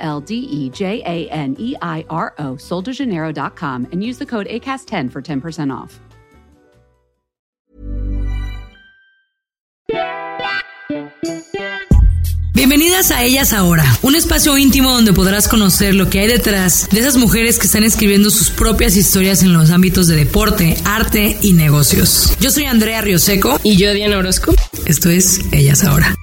L D E J A N E I R O, soldejaneiro.com, and use the code ACAST10 for 10% off. Bienvenidas a Ellas Ahora, un espacio íntimo donde podrás conocer lo que hay detrás de esas mujeres que están escribiendo sus propias historias en los ámbitos de deporte, arte y negocios. Yo soy Andrea Rioseco y yo Diana Orozco. Esto es Ellas Ahora.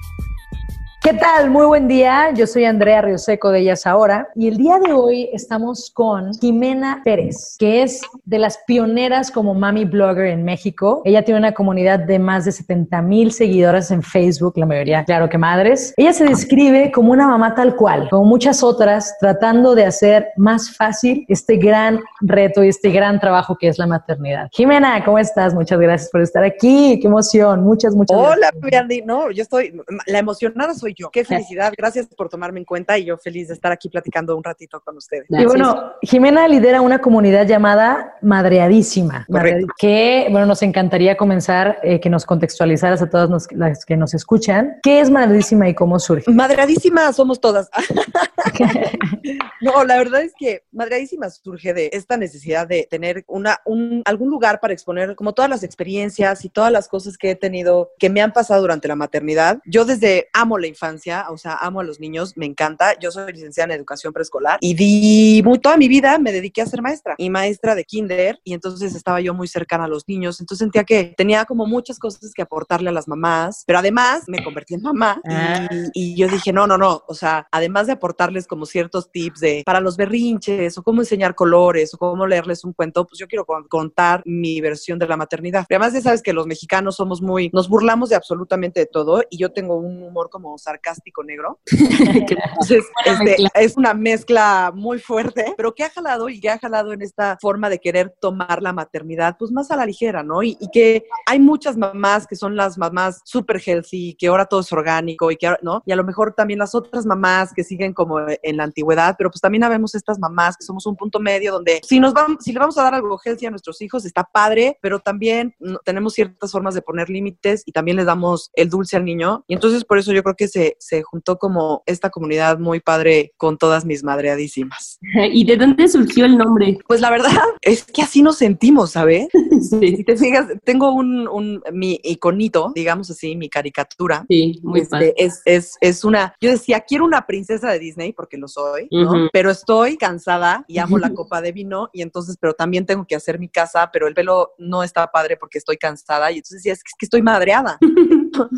¿Qué tal? Muy buen día. Yo soy Andrea Rioseco de Ellas Ahora y el día de hoy estamos con Jimena Pérez, que es de las pioneras como mami blogger en México. Ella tiene una comunidad de más de 70 mil seguidoras en Facebook, la mayoría, claro que madres. Ella se describe como una mamá tal cual, como muchas otras, tratando de hacer más fácil este gran reto y este gran trabajo que es la maternidad. Jimena, ¿cómo estás? Muchas gracias por estar aquí. Qué emoción. Muchas, muchas Hola, gracias. Andy. No, yo estoy, la emocionada soy yo. Qué felicidad. Gracias por tomarme en cuenta y yo feliz de estar aquí platicando un ratito con ustedes. Y bueno, Jimena lidera una comunidad llamada Madreadísima, Correcto. que, bueno, nos encantaría comenzar eh, que nos contextualizaras a todas nos- las que nos escuchan. ¿Qué es Madreadísima y cómo surge? Madreadísima somos todas. no, la verdad es que Madreadísima surge de esta necesidad de tener una, un, algún lugar para exponer como todas las experiencias y todas las cosas que he tenido, que me han pasado durante la maternidad. Yo desde amo la infancia, o sea, amo a los niños, me encanta. Yo soy licenciada en educación preescolar y di toda mi vida me dediqué a ser maestra y maestra de kinder y entonces estaba yo muy cercana a los niños. Entonces sentía que tenía como muchas cosas que aportarle a las mamás, pero además me convertí en mamá y- Ah. y, yo dije, no, no, no, o sea, además de aportarles como ciertos tips de para los berrinches o cómo enseñar colores o cómo leerles un cuento, pues yo quiero con- contar mi versión de la maternidad. Pero además ya sabes que los mexicanos somos muy, nos burlamos de absolutamente de todo y yo tengo un humor como sarcástico negro. Entonces, este, es una mezcla muy fuerte, pero que ha jalado y que ha jalado en esta forma de querer tomar la maternidad, pues más a la ligera, ¿no? Y, y que hay muchas mamás que son las mamás super healthy, que ahora todo es orgánico y que ahora, ¿no? Y a lo mejor también las otras mamás que siguen como en la antigüedad, pero pues también habemos estas mamás que somos un punto medio donde si nos vamos, si le vamos a dar algo healthy a nuestros hijos, está padre, pero también tenemos ciertas formas de poner límites y también les damos el dulce al niño. Y entonces por eso yo creo que se, se juntó como esta comunidad muy padre con todas mis madreadísimas. ¿Y de dónde surgió el nombre? Pues la verdad es que así nos sentimos, ¿sabes? Si Sí, te fijas, tengo un, un- mi iconito, digamos así, mi caricatura. sí, muy Este, padre. es, es, es una, yo decía, quiero una princesa de Disney porque lo soy. Pero estoy cansada y amo la copa de vino y entonces, pero también tengo que hacer mi casa, pero el pelo no está padre porque estoy cansada y entonces decía, es que, es que estoy madreada.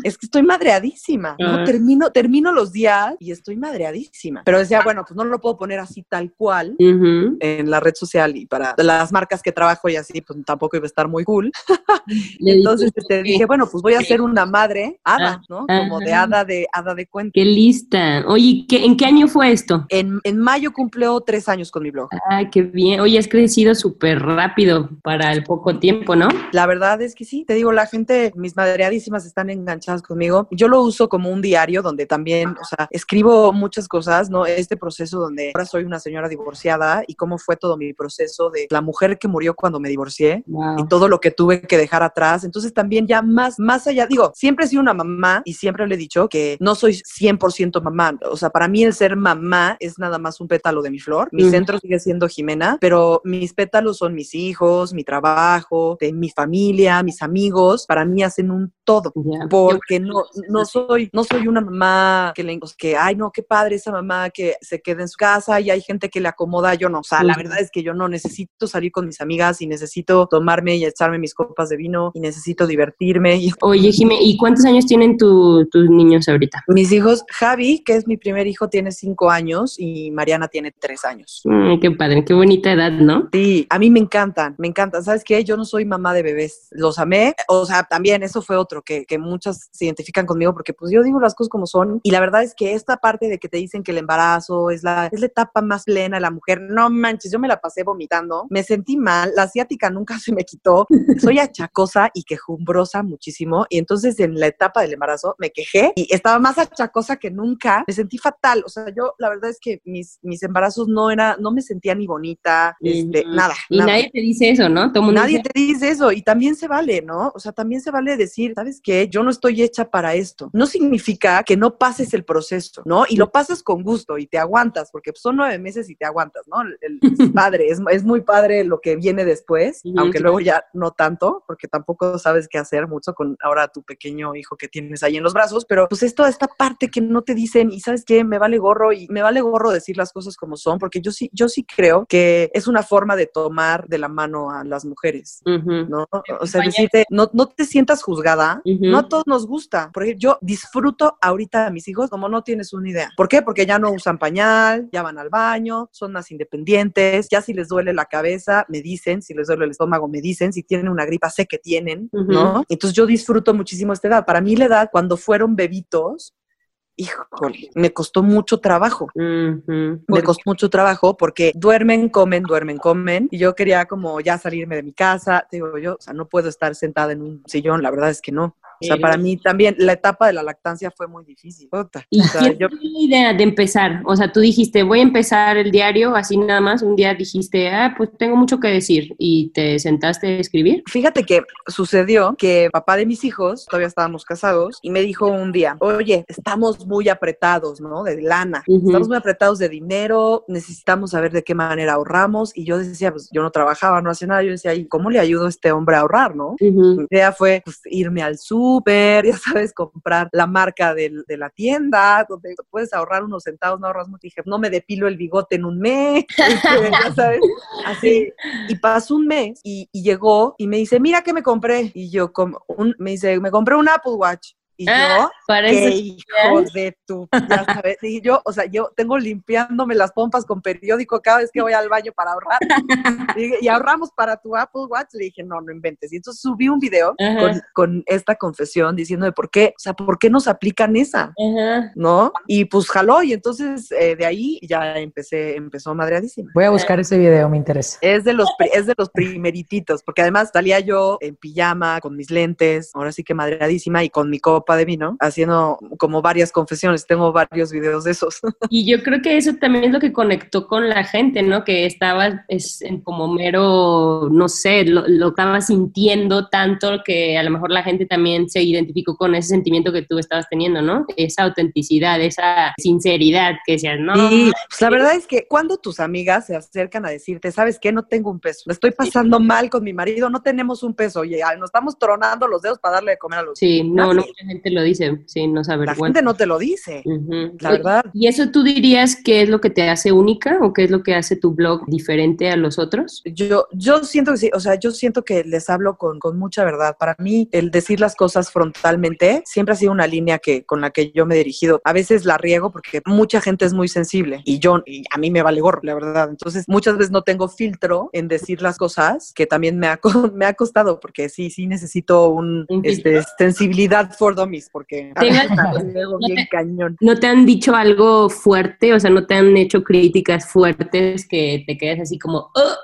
es que estoy madreadísima, ¿no? Ah. Termino, termino los días y estoy madreadísima. Pero decía, bueno, pues no lo puedo poner así tal cual en la red social y para las marcas que trabajo y así, pues tampoco iba a estar muy cool. Entonces dijiste este, dije, bueno, pues voy a ser una madre hada, Ah, ¿no? Como de hada de hada de cuento. Qué lista. Oye, ¿qué, ¿en qué año fue esto? En, en mayo cumplió tres años con mi blog. Ay, qué bien. Oye, has crecido súper rápido para el poco tiempo, ¿no? La verdad es que sí, te digo, la gente, mis madreadísimas están enganchadas conmigo. Yo lo uso como un diario donde también, o sea, escribo muchas cosas, ¿no? Este proceso donde ahora soy una señora divorciada y cómo fue todo mi proceso de la mujer que murió cuando me divorcié. y Wow. todo lo que tuve que dejar atrás. Entonces también ya más, más allá, digo, siempre he sido una mamá y siempre le he dicho que no soy 100% mamá. O sea, para mí el ser mamá es nada más un pétalo de mi flor. Mi Ujú. centro sigue siendo Jimena, pero mis pétalos son mis hijos, mi trabajo, de mi familia, mis amigos. Para mí hacen un todo. Ya. Porque no, no soy, no soy una mamá que le, que, ay, no, qué padre esa mamá que se queda en su casa y hay gente que le acomoda, yo no. O sea, la verdad es que yo no necesito salir con mis amigas y necesito tomarme y echarme mis copas de vino y necesito divertirme. Y Oye, Jimé, ¿y cuántos años tienen tu- tus niños ahorita? mis hijos, Javi, que es mi primer hijo, tiene cinco años y Mariana tiene tres años. Mm, qué padre, qué bonita edad, ¿no? Sí, a mí me encantan, me encantan. ¿Sabes qué? Yo no soy mamá de bebés, los amé. O sea, también eso fue otro, que, que muchas se identifican conmigo porque pues yo digo las cosas como como son. Y la verdad es que esta parte de que te dicen que el embarazo es la, es la etapa más plena de la mujer, no manches, yo me la pasé vomitando, me sentí mal, la asiática nunca se me quitó, soy achacosa y quejumbrosa muchísimo. Y entonces en la etapa del embarazo me quejé y estaba más achacosa que nunca, me sentí fatal. O sea, yo la verdad es que mis, mis embarazos no era, no me sentía ni bonita, este, nada. Y nadie te dice eso, ¿no? nadie te dice eso y también se vale, ¿no? O sea, también se vale decir, ¿sabes qué? Yo no estoy hecha para esto. No significa que no pases el proceso, ¿no? Y lo pasas con gusto y te aguantas, porque son nueve meses y te aguantas, ¿no? El, padre, es, es, muy padre lo que viene después, aunque luego ya no tanto, porque tampoco sabes qué hacer mucho con ahora tu pequeño hijo que tienes ahí en los brazos, pero pues es toda esta parte que no te dicen y sabes qué, me vale gorro y me vale gorro decir las cosas como son, porque yo sí, yo sí creo que es una forma de tomar de la mano a las mujeres, ¿no? O sea, decirte, no, no te sientas juzgada, no a todos nos gusta. Por ejemplo, yo disfruto ahorita a mis hijos como no tienes una idea. ¿Por qué? Porque ya no usan pañal, ya van al baño, son más independientes, ya si les duele la cabeza, me dicen, si les duele el estómago, me dicen, si tienen una gripa, sé que tienen, ¿no? Entonces yo disfruto muchísimo esta edad. Para mí la edad, cuando fueron bebitos, híjole, me costó mucho trabajo. Me costó mucho trabajo porque duermen, comen, duermen, comen. Y yo quería como ya salirme de mi casa. digo yo, o sea, no puedo estar sentada en un sillón, la verdad es que no. O sea, para mí también la etapa de la lactancia fue muy difícil. ¿Y o idea de empezar? O sea, tú dijiste, voy a empezar el diario, así nada más. Un día dijiste, ah, pues tengo mucho que decir. ¿Y te sentaste a escribir? Fíjate que sucedió que papá de mis hijos, todavía estábamos casados, y me dijo un día, oye, estamos muy apretados, ¿no? De lana. Estamos muy apretados de dinero, necesitamos saber de qué manera ahorramos. Y yo decía, pues yo no trabajaba, no hacía nada. Yo decía, ¿y cómo le ayudo a este hombre a ahorrar, no? Mi idea fue pues, irme al sur ya sabes, comprar la marca de, la tienda, donde puedes ahorrar unos centavos, no ahorras mucho. Dije, no me depilo el bigote en un mes, este, ya sabes, así. Y pasó un mes y, llegó y me dice, mira que me compré. Y yo, como un, me dice, me compré un Apple Watch. Y ah, yo, qué hijo de tu, ya sabes, y yo, o sea, yo tengo limpiándome las pompas con periódico cada vez que voy al baño para ahorrar. y, ahorramos para tu Apple Watch. Le dije, no, no inventes. Y entonces subí un video con, esta confesión diciendo de por qué, o sea, por qué nos aplican esa, ¿no? Y pues jaló. Y entonces eh, de ahí ya empecé, empezó madreadísima. Voy a buscar ese video, me interesa. Es de los, es de los primerititos, porque además salía yo en pijama, con mis lentes, ahora sí que madreadísima y con mi copa de vino, haciendo como varias confesiones. Tengo varios videos de esos. Y yo creo que eso también es lo que conectó con la gente, ¿no? Que estaba es, como mero, no sé, lo, lo, estaba sintiendo tanto que a lo mejor la gente también se identificó con ese sentimiento que tú estabas teniendo, ¿no? Esa autenticidad, esa sinceridad que decías, no. Sí, pues la verdad es que cuando tus amigas se acercan a decirte, ¿sabes qué? No tengo un peso, estoy pasando mal con mi marido, no tenemos un peso, oye, nos estamos tronando los dedos para darle de comer a los Sí, no, no, gente lo dice, sí, no saber. La gente no te lo dice, la verdad. ¿Y eso tú dirías que es lo que te hace única o qué es lo que hace tu blog diferente a los otros? Yo, yo siento que sí, o sea, yo siento que les hablo con, con mucha verdad. Para mí, el decir las cosas frontalmente siempre ha sido una línea que, con la que yo me he dirigido. A veces la riego porque mucha gente es muy sensible y yo, y a mí me vale gorro, la verdad. Entonces, muchas veces no tengo filtro en decir las cosas que también me ha, me ha costado porque sí, sí necesito un, este, sensibilidad for porque bien cañón. ¿No te han dicho algo fuerte? O sea, ¿no te han hecho críticas fuertes que te quedes así como, oh,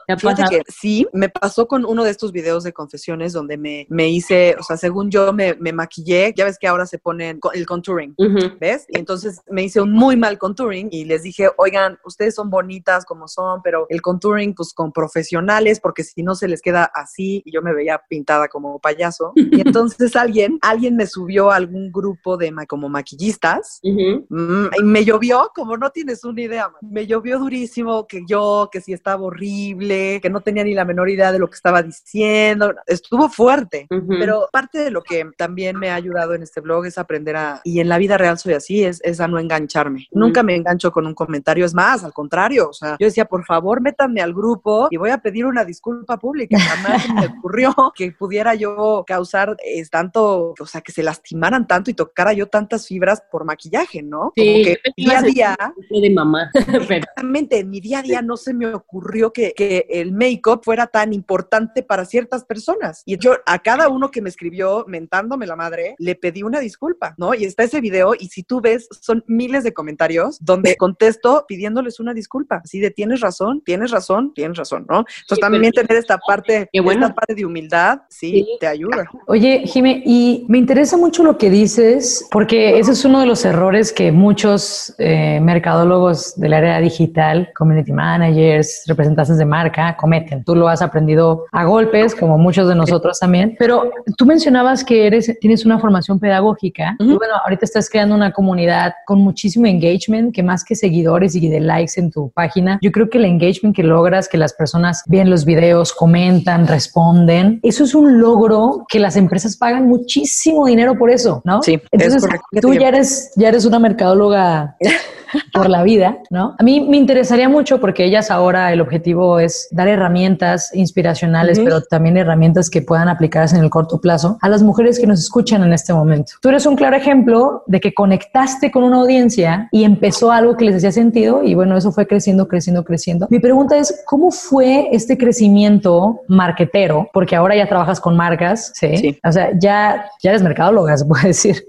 Que sí, me pasó con uno de estos videos de confesiones donde me, me hice, o sea, según yo me, me maquillé, ya ves que ahora se ponen el contouring, ¿ves? Y entonces me hice un muy mal contouring y les dije, oigan, ustedes son bonitas como son, pero el contouring pues con profesionales, porque si no se les queda así y yo me veía pintada como payaso. Y entonces alguien, alguien me subió algún grupo de como maquillistas mm, y me llovió como no tienes una idea. Me llovió durísimo que yo, que si estaba horrible, que no tenía ni la menor idea de lo que estaba diciendo. Estuvo fuerte, pero parte de lo que también me ha ayudado en este blog es aprender a, y en la vida real soy así, es, es a no engancharme. Nunca me engancho con un comentario, es más, al contrario, o sea, yo decía, por favor, métanme al grupo y voy a pedir una disculpa pública. Jamás me ocurrió que pudiera yo causar es, tanto, o sea, que se lastimara lastimaran tanto y tocara yo tantas fibras por maquillaje, ¿no? Sí, Como que día a día, de mamá. exactamente, en mi día a día no se me ocurrió que, que el make-up fuera tan importante para ciertas personas. Y yo a cada uno que me escribió mentándome la madre, le pedí una disculpa, ¿no? Y está ese video y si tú ves, son miles de comentarios donde contesto pidiéndoles una disculpa. Así de, tienes razón, tienes razón, tienes razón, ¿no? Entonces Sí, también tener esta parte, bueno. esta parte de humildad, sí, Sí. te ayuda. Oye, Jime, y me interesa mucho lo que dices, porque ese es uno de los errores que muchos eh, mercadólogos del área digital, community managers, representantes de marca cometen. Tú lo has aprendido a golpes, como muchos de nosotros también. Pero tú mencionabas que eres, tienes una formación pedagógica. Y Ujú. bueno, ahorita estás creando una comunidad con muchísimo engagement, que más que seguidores y de likes en tu página, yo creo que el engagement que logras, que las personas ven los videos, comentan, responden, eso es un logro que las empresas pagan muchísimo dinero por eso, ¿no? Sí, es Entonces, correcto. tú ya eres, ya eres una mercadóloga por la vida, ¿no? A mí me interesaría mucho porque ellas ahora el objetivo es dar herramientas inspiracionales, pero también herramientas que puedan aplicarse en el corto plazo a las mujeres que nos escuchan en este momento. Tú eres un claro ejemplo de que conectaste con una audiencia y empezó algo que les hacía sentido y bueno, eso fue creciendo, creciendo, creciendo. Mi pregunta es, ¿cómo fue este crecimiento marquetero? Porque ahora ya trabajas con marcas, ¿sí? Sí. O sea, ya, ya eres mercadóloga, puede decir.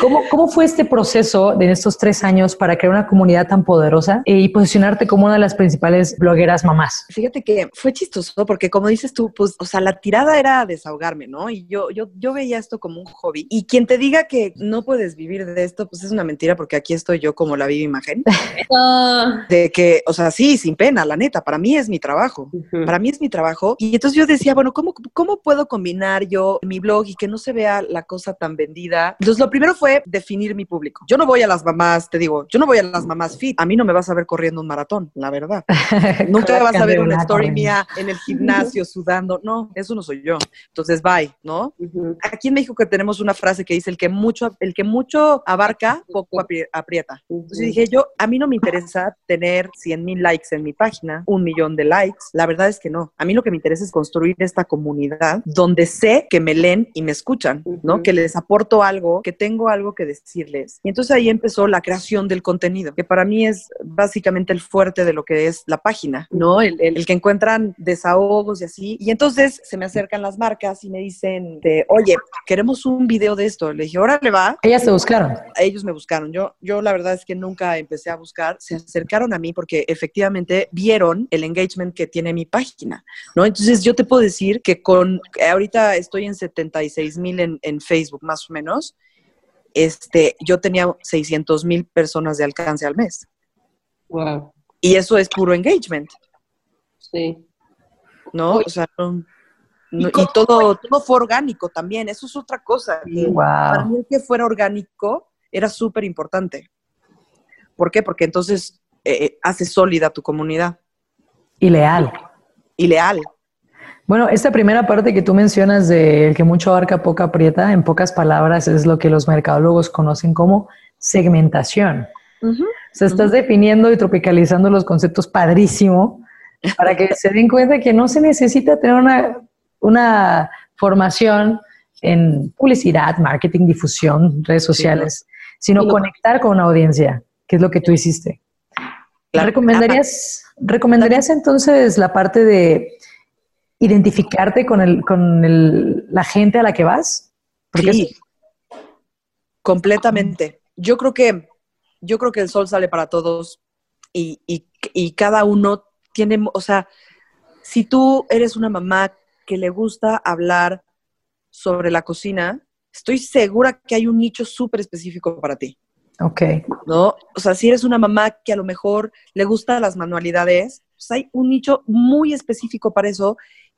¿Cómo, ¿Cómo fue este proceso de estos tres años para crear una comunidad tan poderosa y posicionarte como una de las principales blogueras mamás? Fíjate que fue chistoso porque como dices tú, pues, o sea, la tirada era desahogarme, ¿no? Y yo, yo, yo veía esto como un hobby. Y quien te diga que no puedes vivir de esto, pues es una mentira porque aquí estoy yo como la viva imagen. Ah, De que, o sea, sí, sin pena, la neta, para mí es mi trabajo. Para mí es mi trabajo. Y entonces yo decía, bueno, ¿cómo, ¿cómo puedo combinar yo mi blog y que no se vea la cosa tan vendida? Entonces lo primero fue definir mi público. Yo no voy a las mamás, te digo, yo no voy a las mamás fit. A mí no me vas a ver corriendo un maratón, la verdad. Nunca vas a ver una story mía en el gimnasio sudando. No, eso no soy yo. Entonces, bye, ¿no? Ujú. Aquí en México que tenemos una frase que dice el que mucho, el que mucho abarca, poco apri- aprieta. Entonces dije yo, a mí no me interesa tener 100 mil likes en mi página, un millón de likes. La verdad es que no. A mí lo que me interesa es construir esta comunidad donde sé que me leen y me escuchan, ¿no? Ujú. Que les aporto algo, que tengo algo que decirles. Y entonces ahí empezó la creación del contenido, que para mí es básicamente el fuerte de lo que es la página, ¿no? El, el- el que encuentran desahogos y así. Y entonces se me acercan las marcas y me dicen, de, oye, queremos un video de esto. Le dije, órale, va Ellas te buscaron. ellos me buscaron. Yo, yo la verdad es que nunca empecé a buscar. Se acercaron a mí porque efectivamente vieron el engagement que tiene mi página, ¿no? Entonces yo te puedo decir que con, ahorita estoy en 76 mil en, en Facebook más o menos. Este, yo tenía 600 mil personas de alcance al mes. Wow. Y eso es puro engagement, Sí. ¿no? O sea, no- no- y todo, todo fue orgánico también. Eso es otra cosa. que Para Wow. mí el que fuera orgánico era súper importante. ¿Por qué? Porque entonces eh, hace sólida tu comunidad Y leal. y leal. Bueno, esta primera parte que tú mencionas de el que mucho abarca, poca aprieta, en pocas palabras, es lo que los mercadólogos conocen como segmentación. O sea, estás definiendo y tropicalizando los conceptos padrísimo para que se den cuenta que no se necesita tener una, una formación en publicidad, marketing, difusión, redes sociales, sino Sí, no. conectar con una audiencia, que es lo que tú hiciste. Claro. ¿Recomendarías, ¿Recomendarías entonces la parte de identificarte con, el, con el- la gente a la que vas? Porque Sí, completamente. Yo creo que yo creo que el sol sale para todos y, y- y cada uno tiene, o sea, si tú eres una mamá que le gusta hablar sobre la cocina, estoy segura que hay un nicho súper específico para ti. Ok. ¿no? O sea, si eres una mamá que a lo mejor le gustan las manualidades, pues hay un nicho muy específico para eso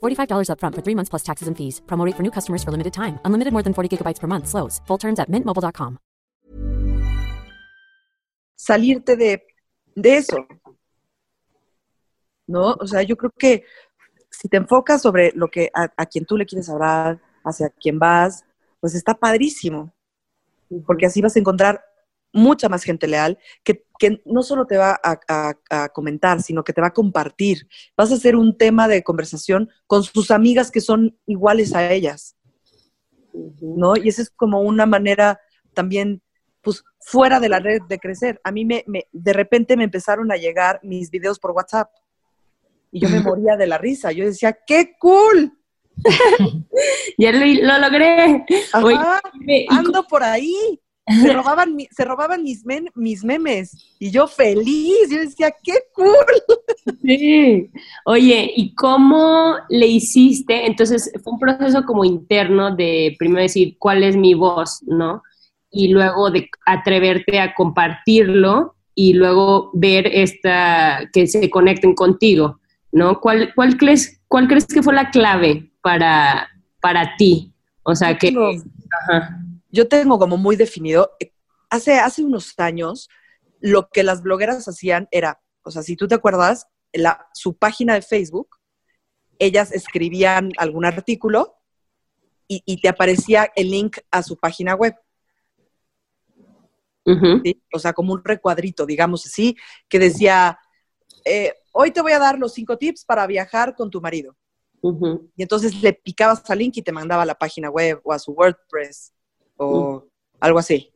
$45 upfront for three months plus taxes and fees. Promo rate for new customers for limited time. Unlimited more than 40 gigabytes per month. Slows. Full terms at mintmobile.com. salirte de, de eso. ¿No? O sea, yo creo que si te enfocas sobre lo que a, a quien tú le quieres hablar, hacia quien vas, pues está padrísimo. Porque así vas a encontrar mucha más gente leal que, que no solo te va a, a- a comentar, sino que te va a compartir. Vas a hacer un tema de conversación con sus amigas que son iguales a ellas, ¿no? Y esa es como una manera también, pues, fuera de la red de crecer. A mí me, me- de repente me empezaron a llegar mis videos por WhatsApp y yo me moría de la risa. Yo decía, ¡qué cool! Ya lo, lo logré. Ajá, Oye, ¿y ando por ahí. Se robaban, mi- se robaban mis, men- mis memes y yo feliz. Yo decía, ¡qué cool! Sí. Oye, ¿y cómo le hiciste? Entonces, fue un proceso como interno de primero decir cuál es mi voz, ¿no? Y luego de atreverte a compartirlo y luego ver esta, que se conecten contigo, ¿no? ¿Cuál, cuál, crees, cuál crees que fue la clave para, para ti? O sea, que... Ajá. Yo tengo como muy definido, eh, hace, hace unos años, lo que las blogueras hacían era, o sea, si tú te acuerdas, la, su página de Facebook, ellas escribían algún artículo y, y te aparecía el link a su página web. O sea, como un recuadrito, digamos así, que decía, eh, hoy te voy a dar los cinco tips para viajar con tu marido. Y entonces le picabas al link y te mandaba a la página web o a su WordPress o algo así.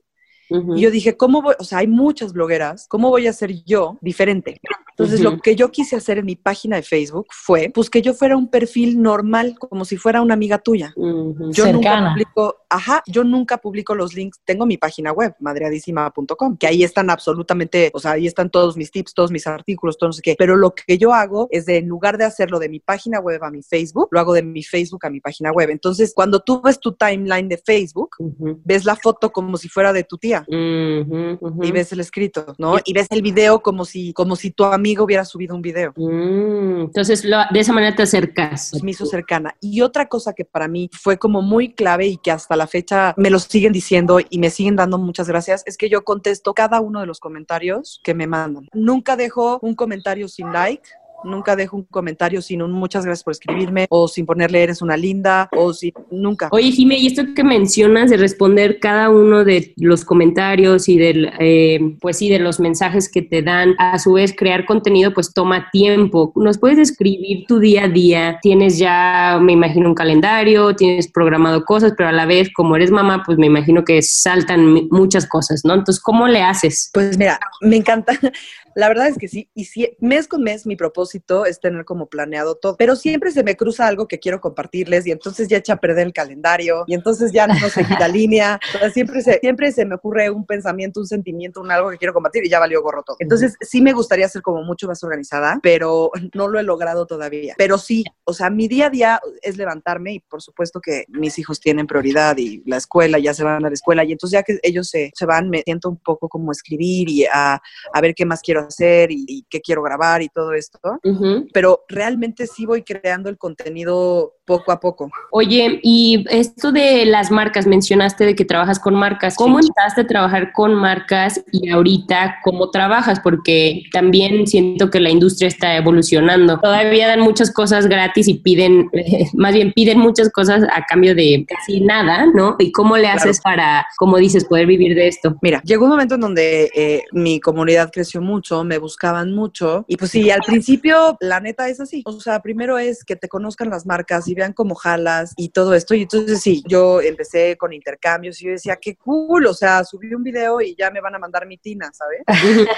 Y yo dije, ¿cómo voy? O sea, hay muchas blogueras, ¿cómo voy a ser yo diferente? Entonces, Ujú. lo que yo quise hacer en mi página de Facebook fue, pues, que yo fuera un perfil normal, como si fuera una amiga tuya. Ujú. Yo nunca Cercana. publico, ajá, yo nunca publico los links. Tengo mi página web, madreadísima.com, que ahí están absolutamente, o sea, ahí están todos mis tips, todos mis artículos, todo no sé qué. Pero lo que yo hago es de, en lugar de hacerlo de mi página web a mi Facebook, lo hago de mi Facebook a mi página web. Entonces, cuando tú ves tu timeline de Facebook, Ujú. ves la foto como si fuera de tu tía y ves el escrito, ¿no? Y ves el video como si, como si tu amigo hubiera subido un video. Mm, entonces, lo- de esa manera te acercas. Me hizo cercana. Y otra cosa que para mí fue como muy clave y que hasta la fecha me lo siguen diciendo y me siguen dando muchas gracias, es que yo contesto cada uno de los comentarios que me mandan. Nunca dejo un comentario sin like. Nunca dejo un comentario sin un muchas gracias por escribirme o sin ponerle eres una linda o sin nunca. Oye, Jimé, y esto que mencionas de responder cada uno de los comentarios y del, eh, pues sí, de los mensajes que te dan, a su vez crear contenido, pues toma tiempo. ¿Nos puedes escribir tu día a día? Tienes ya, me imagino, un calendario, tienes programado cosas, pero a la vez, como eres mamá, pues me imagino que saltan muchas cosas, ¿no? Entonces, ¿cómo le haces? Pues mira, me encanta. La verdad es que sí, y si, mes con mes mi propósito es tener como planeado todo, pero siempre se me cruza algo que quiero compartirles y entonces ya echa a perder el calendario y entonces ya no seguí la línea, siempre se, siempre se me ocurre un pensamiento, un sentimiento, un algo que quiero compartir y ya valió gorro todo. Entonces sí me gustaría ser como mucho más organizada, pero no lo he logrado todavía. Pero sí, o sea, mi día a día es levantarme y por supuesto que mis hijos tienen prioridad y la escuela, ya se van a la escuela y entonces ya que ellos se, se van, me siento un poco como escribir y a, a ver qué más quiero hacer y, y qué quiero grabar y todo esto. Pero realmente sí voy creando el contenido poco a poco. Oye, y esto de las marcas, mencionaste de que trabajas con marcas. ¿Cómo Sí. empezaste a trabajar con marcas y ahorita cómo trabajas? Porque también siento que la industria está evolucionando. Todavía dan muchas cosas gratis y piden, más bien piden muchas cosas a cambio de casi nada, ¿no? ¿Y cómo le haces para, como dices, poder vivir de esto? Mira, llegó un momento en donde eh, mi comunidad creció mucho, me buscaban mucho y pues sí, al principio la neta es así. O sea, primero es que te conozcan las marcas y vean cómo jalas y todo esto. Y entonces sí, yo empecé con intercambios y yo decía, qué cool, o sea, subí un video y ya me van a mandar mi tina, ¿sabes?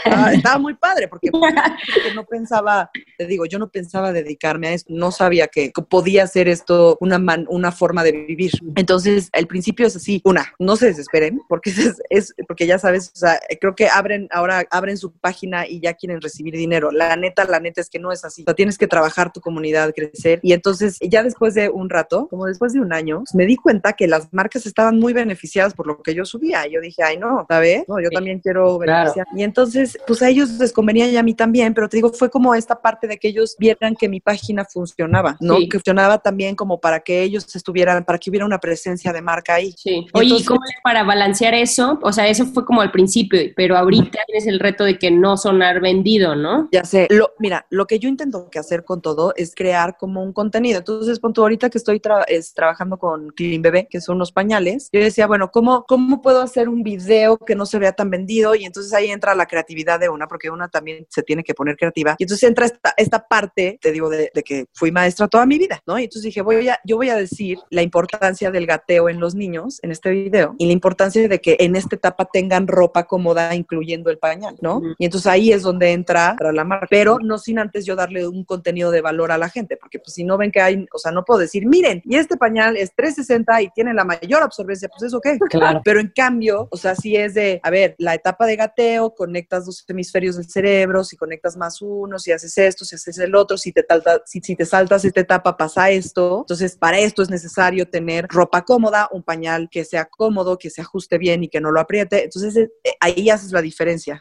Estaba, estaba muy padre porque, porque no pensaba, te digo, yo no pensaba dedicarme a esto, no sabía que podía ser esto una, man- una forma de vivir. Entonces, al principio es así, una, no se desesperen, porque es, es- porque ya sabes, o sea, creo que abren, ahora abren su página y ya quieren recibir dinero. La neta, la neta es que no es así. O sea, tienes que trabajar tu comunidad, crecer, y entonces ya después después de un rato, como después de un año, me di cuenta que las marcas estaban muy beneficiadas por lo que yo subía. Yo dije, ay, no, ¿sabes? No, yo también quiero beneficiar. Y entonces, pues a ellos les convenía y a mí también, pero te digo, fue como esta parte de que ellos vieran que mi página funcionaba, ¿no? Que funcionaba también como para que ellos estuvieran, para que hubiera una presencia de marca ahí. Sí. Oye, ¿y cómo es para balancear eso? O sea, eso fue como al principio, pero ahorita tienes el reto de que no sonar vendido, ¿no? Ya sé. Lo, mira, lo que yo intento que hacer con todo es crear como un contenido. Entonces, punto ahorita que estoy es, trabajando con Clean Bebé, que son unos pañales, yo decía, bueno, ¿cómo, ¿cómo puedo hacer un video que no se vea tan vendido? Y entonces ahí entra la creatividad de una, porque una también se tiene que poner creativa. Y entonces entra esta, esta parte, te digo, de, de que fui maestra toda mi vida, ¿no? Y entonces dije, voy a, yo voy a decir la importancia del gateo en los niños en este video y la importancia de que en esta etapa tengan ropa cómoda, incluyendo el pañal, ¿no? Y entonces ahí es donde entra la marca, pero no sin antes yo darle un contenido de valor a la gente, porque pues si no ven que hay, o sea, no puedo decir, miren, y este pañal es 360 y tiene la mayor absorbencia, pues eso qué. Claro. Pero en cambio, o sea, si es de, a ver, la etapa de gateo, conectas dos hemisferios del cerebro, si conectas más uno, si haces esto, si haces el otro, si te, talta, si, si te saltas esta etapa pasa esto. Entonces, para esto es necesario tener ropa cómoda, un pañal que sea cómodo, que se ajuste bien y que no lo apriete. Entonces, eh, ahí haces la diferencia.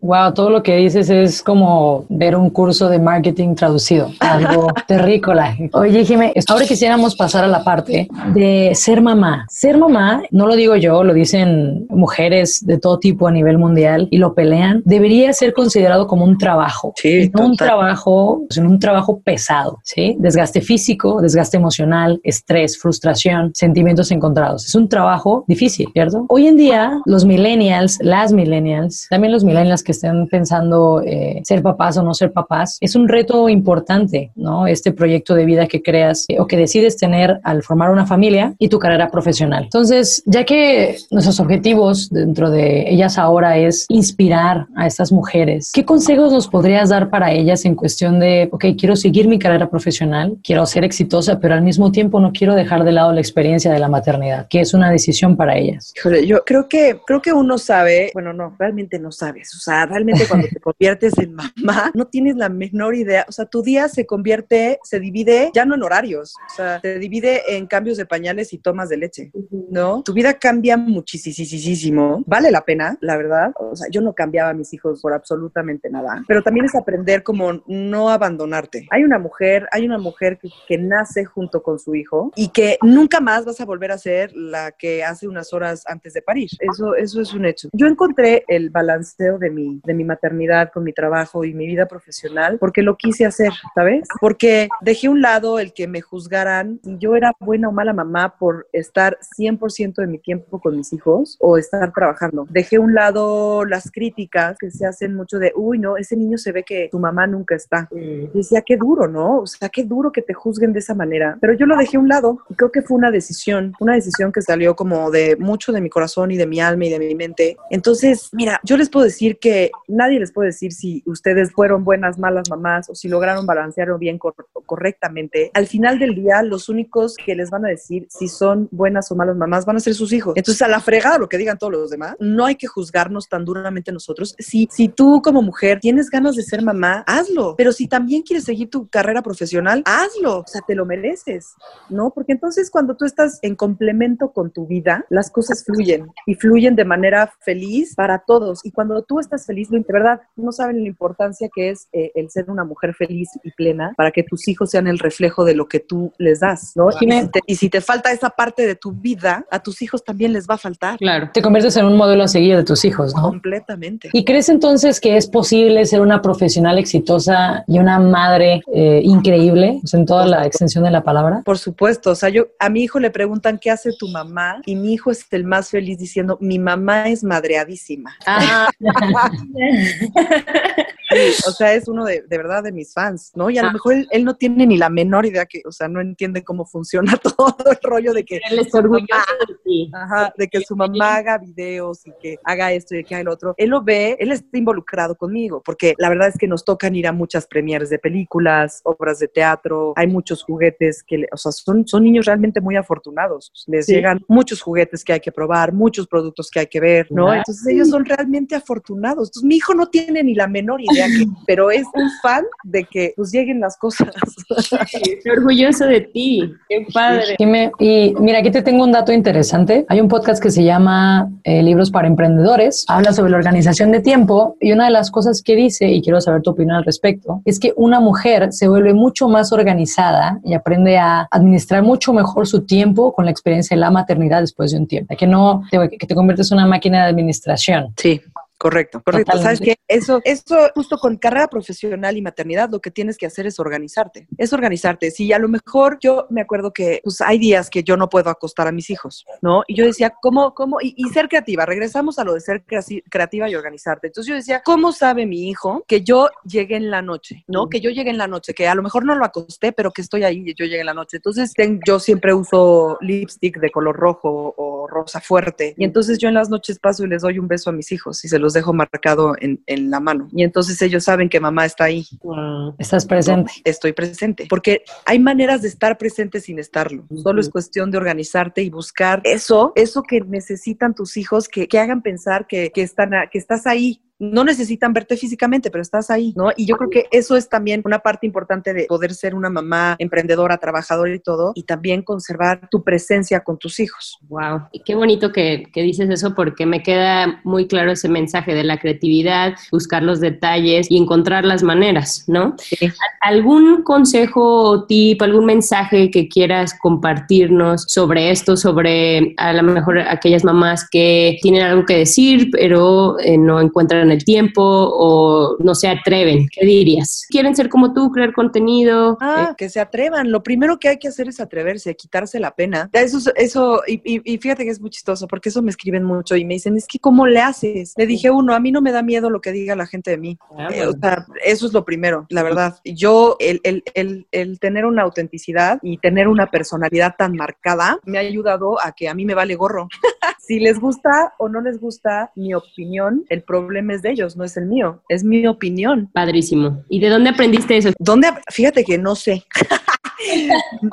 Wow, todo lo que dices es como ver un curso de marketing traducido, algo terrícola. Oye, Ahora quisiéramos pasar a la parte de ser mamá. Ser mamá, no lo digo yo, lo dicen mujeres de todo tipo a nivel mundial y lo pelean, debería ser considerado como un trabajo. Sí, no un trabajo, sino un trabajo pesado, ¿sí? Desgaste físico, desgaste emocional, estrés, frustración, sentimientos encontrados. Es un trabajo difícil, ¿cierto? Hoy en día, los millennials, las millennials, también los millennials que estén pensando eh, ser papás o no ser papás, es un reto importante, ¿no? Este proyecto de vida que creas eh, o que decides tener al formar una familia y tu carrera profesional. Entonces, ya que nuestros objetivos dentro de ellas ahora es inspirar a estas mujeres, ¿qué consejos nos podrías dar para ellas en cuestión de, ok, quiero seguir mi carrera profesional, quiero ser exitosa, pero al mismo tiempo no quiero dejar de lado la experiencia de la maternidad, que es una decisión para ellas? Híjole, yo creo que, creo que uno sabe, bueno, no, realmente no sabes, o sea, realmente cuando te conviertes en mamá, no tienes la menor idea, o sea, tu día se convierte, se divide ya no en horarios, o sea, se divide en cambios de pañales y tomas de leche, ¿no? Tu vida cambia muchísimo, vale la pena, la verdad, o sea, yo no cambiaba a mis hijos por absolutamente nada, pero también es aprender como no abandonarte. Hay una mujer, hay una mujer que, que nace junto con su hijo y que nunca más vas a volver a ser la que hace unas horas antes de parir. Eso, eso es un hecho. Yo encontré el balanceo de mi, de mi maternidad con mi trabajo y mi vida profesional porque lo quise hacer, ¿sabes? Porque dejé un lado el que me juzgaran si yo era buena o mala mamá por estar 100% de mi tiempo con mis hijos o estar trabajando. Dejé un lado las críticas que se hacen mucho de, uy, no, ese niño se ve que tu mamá nunca está. Y decía, qué duro, ¿no? O sea, qué duro que te juzguen de esa manera. Pero yo lo dejé a un lado y creo que fue una decisión, una decisión que salió como de mucho de mi corazón y de mi alma y de mi mente. Entonces, mira, yo les puedo decir que nadie les puede decir si ustedes fueron buenas, malas mamás o si lograron balancearlo bien correctamente. Al final del día, los únicos que les van a decir si son buenas o malas mamás van a ser sus hijos. Entonces, a la fregada lo que digan todos los demás, no hay que juzgarnos tan duramente nosotros. Si, si tú como mujer tienes ganas de ser mamá, hazlo. Pero si también quieres seguir tu carrera profesional, hazlo. O sea, te lo mereces, ¿no? Porque entonces cuando tú estás en complemento con tu vida, las cosas fluyen y fluyen de manera feliz para todos. Y cuando tú estás feliz, de verdad, no saben la importancia que es eh, el ser una mujer feliz y plena para que tus hijos sean el reflejo de lo que tú les das, ¿no? Y si, te, y si te falta esa parte de tu vida, a tus hijos también les va a faltar. Claro. Te conviertes en un modelo a seguir de tus hijos, ¿no? Completamente. ¿Y crees entonces que es posible ser una profesional exitosa y una madre eh, increíble sea, en toda la extensión de la palabra? Por supuesto. O sea, yo a mi hijo le preguntan qué hace tu mamá y mi hijo es el más feliz diciendo, mi mamá es madreadísima. Ah. o sea, es uno de, de, verdad de mis fans, ¿no? Y a lo mejor él, él, no tiene ni la menor idea que, o sea, no entiende cómo funciona todo el rollo de que él es orgulloso de ti. Ajá, de que su mamá haga videos y que haga esto y que haga el otro. Él lo ve, él está involucrado conmigo, porque la verdad es que nos tocan ir a muchas premieres de películas, obras de teatro, hay muchos juguetes que, o sea, son, son niños realmente muy afortunados. Les sí. llegan muchos juguetes que hay que probar, muchos productos que hay que ver, ¿no? Entonces ellos son realmente afortunados. Entonces mi hijo no tiene ni la menor idea que, pero es un fan de que pues lleguen las cosas. Estoy orgulloso de ti, qué padre. y mira, aquí te tengo un dato interesante. Hay un podcast que se llama eh, Libros para Emprendedores, habla sobre la organización de tiempo y una de las cosas que dice, y quiero saber tu opinión al respecto, es que una mujer se vuelve mucho más organizada y aprende a administrar mucho mejor su tiempo con la experiencia de la maternidad después de un tiempo. Que no que te conviertes en una máquina de administración. Sí. Correcto, correcto. Sabes que eso, eso justo con carrera profesional y maternidad, lo que tienes que hacer es organizarte. Es organizarte. Si a lo mejor yo me acuerdo que pues hay días que yo no puedo acostar a mis hijos, ¿no? Y yo decía, ¿cómo, cómo? Y, ser creativa. Regresamos a lo de ser creativa y organizarte. Entonces yo decía, ¿cómo sabe mi hijo que yo llegué en la noche, ¿no? Que yo llegué en la noche, que a lo mejor no lo acosté, pero que estoy ahí y yo llegué en la noche. Entonces yo siempre uso lipstick de color rojo o rosa fuerte. Y entonces yo en las noches paso y les doy un beso a mis hijos y se los dejo marcado en, en, la mano. Y entonces ellos saben que mamá está ahí. Estás presente. estoy presente. Porque hay maneras de estar presente sin estarlo. Solo es cuestión de organizarte y buscar eso, eso que necesitan tus hijos, que, que hagan pensar que, que, están que estás ahí, no necesitan verte físicamente, pero estás ahí, ¿no? Y yo creo que eso es también una parte importante de poder ser una mamá emprendedora, trabajadora y todo, y también conservar tu presencia con tus hijos. Wow, y qué bonito que, dices eso porque me queda muy claro ese mensaje de la creatividad, buscar los detalles y encontrar las maneras, ¿no? ¿Algún consejo o tip, algún mensaje que quieras compartirnos sobre esto, sobre a lo mejor aquellas mamás que tienen algo que decir, pero eh, no encuentran el tiempo o no se atreven? ¿Qué dirías? ¿Quieren ser como tú, crear contenido? Ah, que se atrevan. Lo primero que hay que hacer es atreverse, quitarse la pena. Eso, eso y, fíjate que es muy chistoso porque eso me escriben mucho y me dicen, es que ¿cómo le haces? Le dije, uno, a mí no me da miedo lo que diga la gente de mí. Ah, eh, o sea, eso es lo primero, la verdad. Yo, el, el, el, el tener una autenticidad y tener una personalidad tan marcada me ha ayudado a que a mí me vale gorro. si les gusta o no les gusta mi opinión, el problema es de ellos, no es el mío, es mi opinión. Padrísimo. ¿Y de dónde aprendiste eso? ¿Dónde? Fíjate que no sé.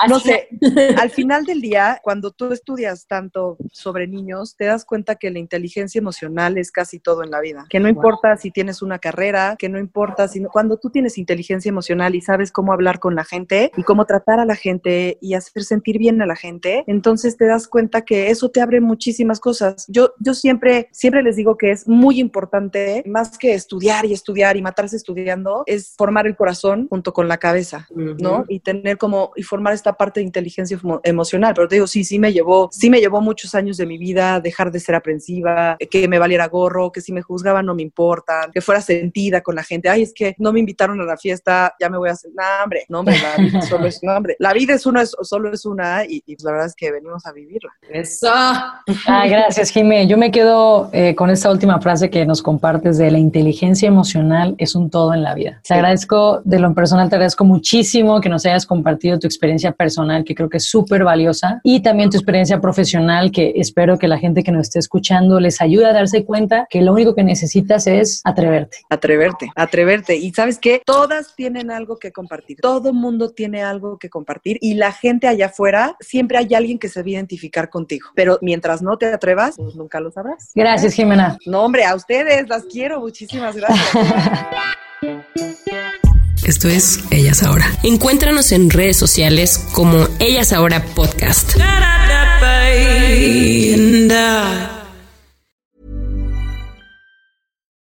no sé, al final del día, cuando tú estudias tanto sobre niños, te das cuenta que la inteligencia emocional es casi todo en la vida. Que no importa si tienes una carrera, que no importa si cuando tú tienes inteligencia emocional y sabes cómo hablar con la gente y cómo tratar a la gente y hacer sentir bien a la gente, entonces te das cuenta que eso te abre muchísimas cosas. Yo, yo siempre, siempre les digo que es muy importante, más que estudiar y estudiar y matarse estudiando, es formar el corazón junto con la cabeza, ¿no? Y tener como y formar esta parte de inteligencia emocional. Pero te digo, sí, sí me llevó, sí me llevó muchos años de mi vida dejar de ser aprensiva, que me valiera gorro, que si me juzgaban no me importan, que fuera sentida con la gente. Ay, es que no me invitaron a la fiesta, ya me voy a hacer. No, hombre, no, hombre, la vida solo es una, hombre. La vida es una, solo es una y, y, la verdad es que venimos a vivirla. Eso. Ay, gracias, Jimé. Yo me quedo eh, con esta última frase que nos compartes de la inteligencia emocional es un todo en la vida. Te agradezco, de lo personal, te agradezco muchísimo que nos hayas compartido tu experiencia personal, que creo que es súper valiosa, y también tu experiencia profesional, que espero que la gente que nos esté escuchando les ayude a darse cuenta que lo único que necesitas es atreverte. Atreverte, atreverte. Y sabes qué, todas tienen algo que compartir. Todo mundo tiene algo que compartir y la gente allá afuera, siempre hay alguien que se va a identificar contigo. Pero mientras no te atrevas, pues nunca lo sabrás. Gracias, Jimena. No, hombre, a ustedes las quiero. Muchísimas gracias. Esto es Ellas Ahora. Encuéntranos en redes sociales como Ellas Ahora Podcast.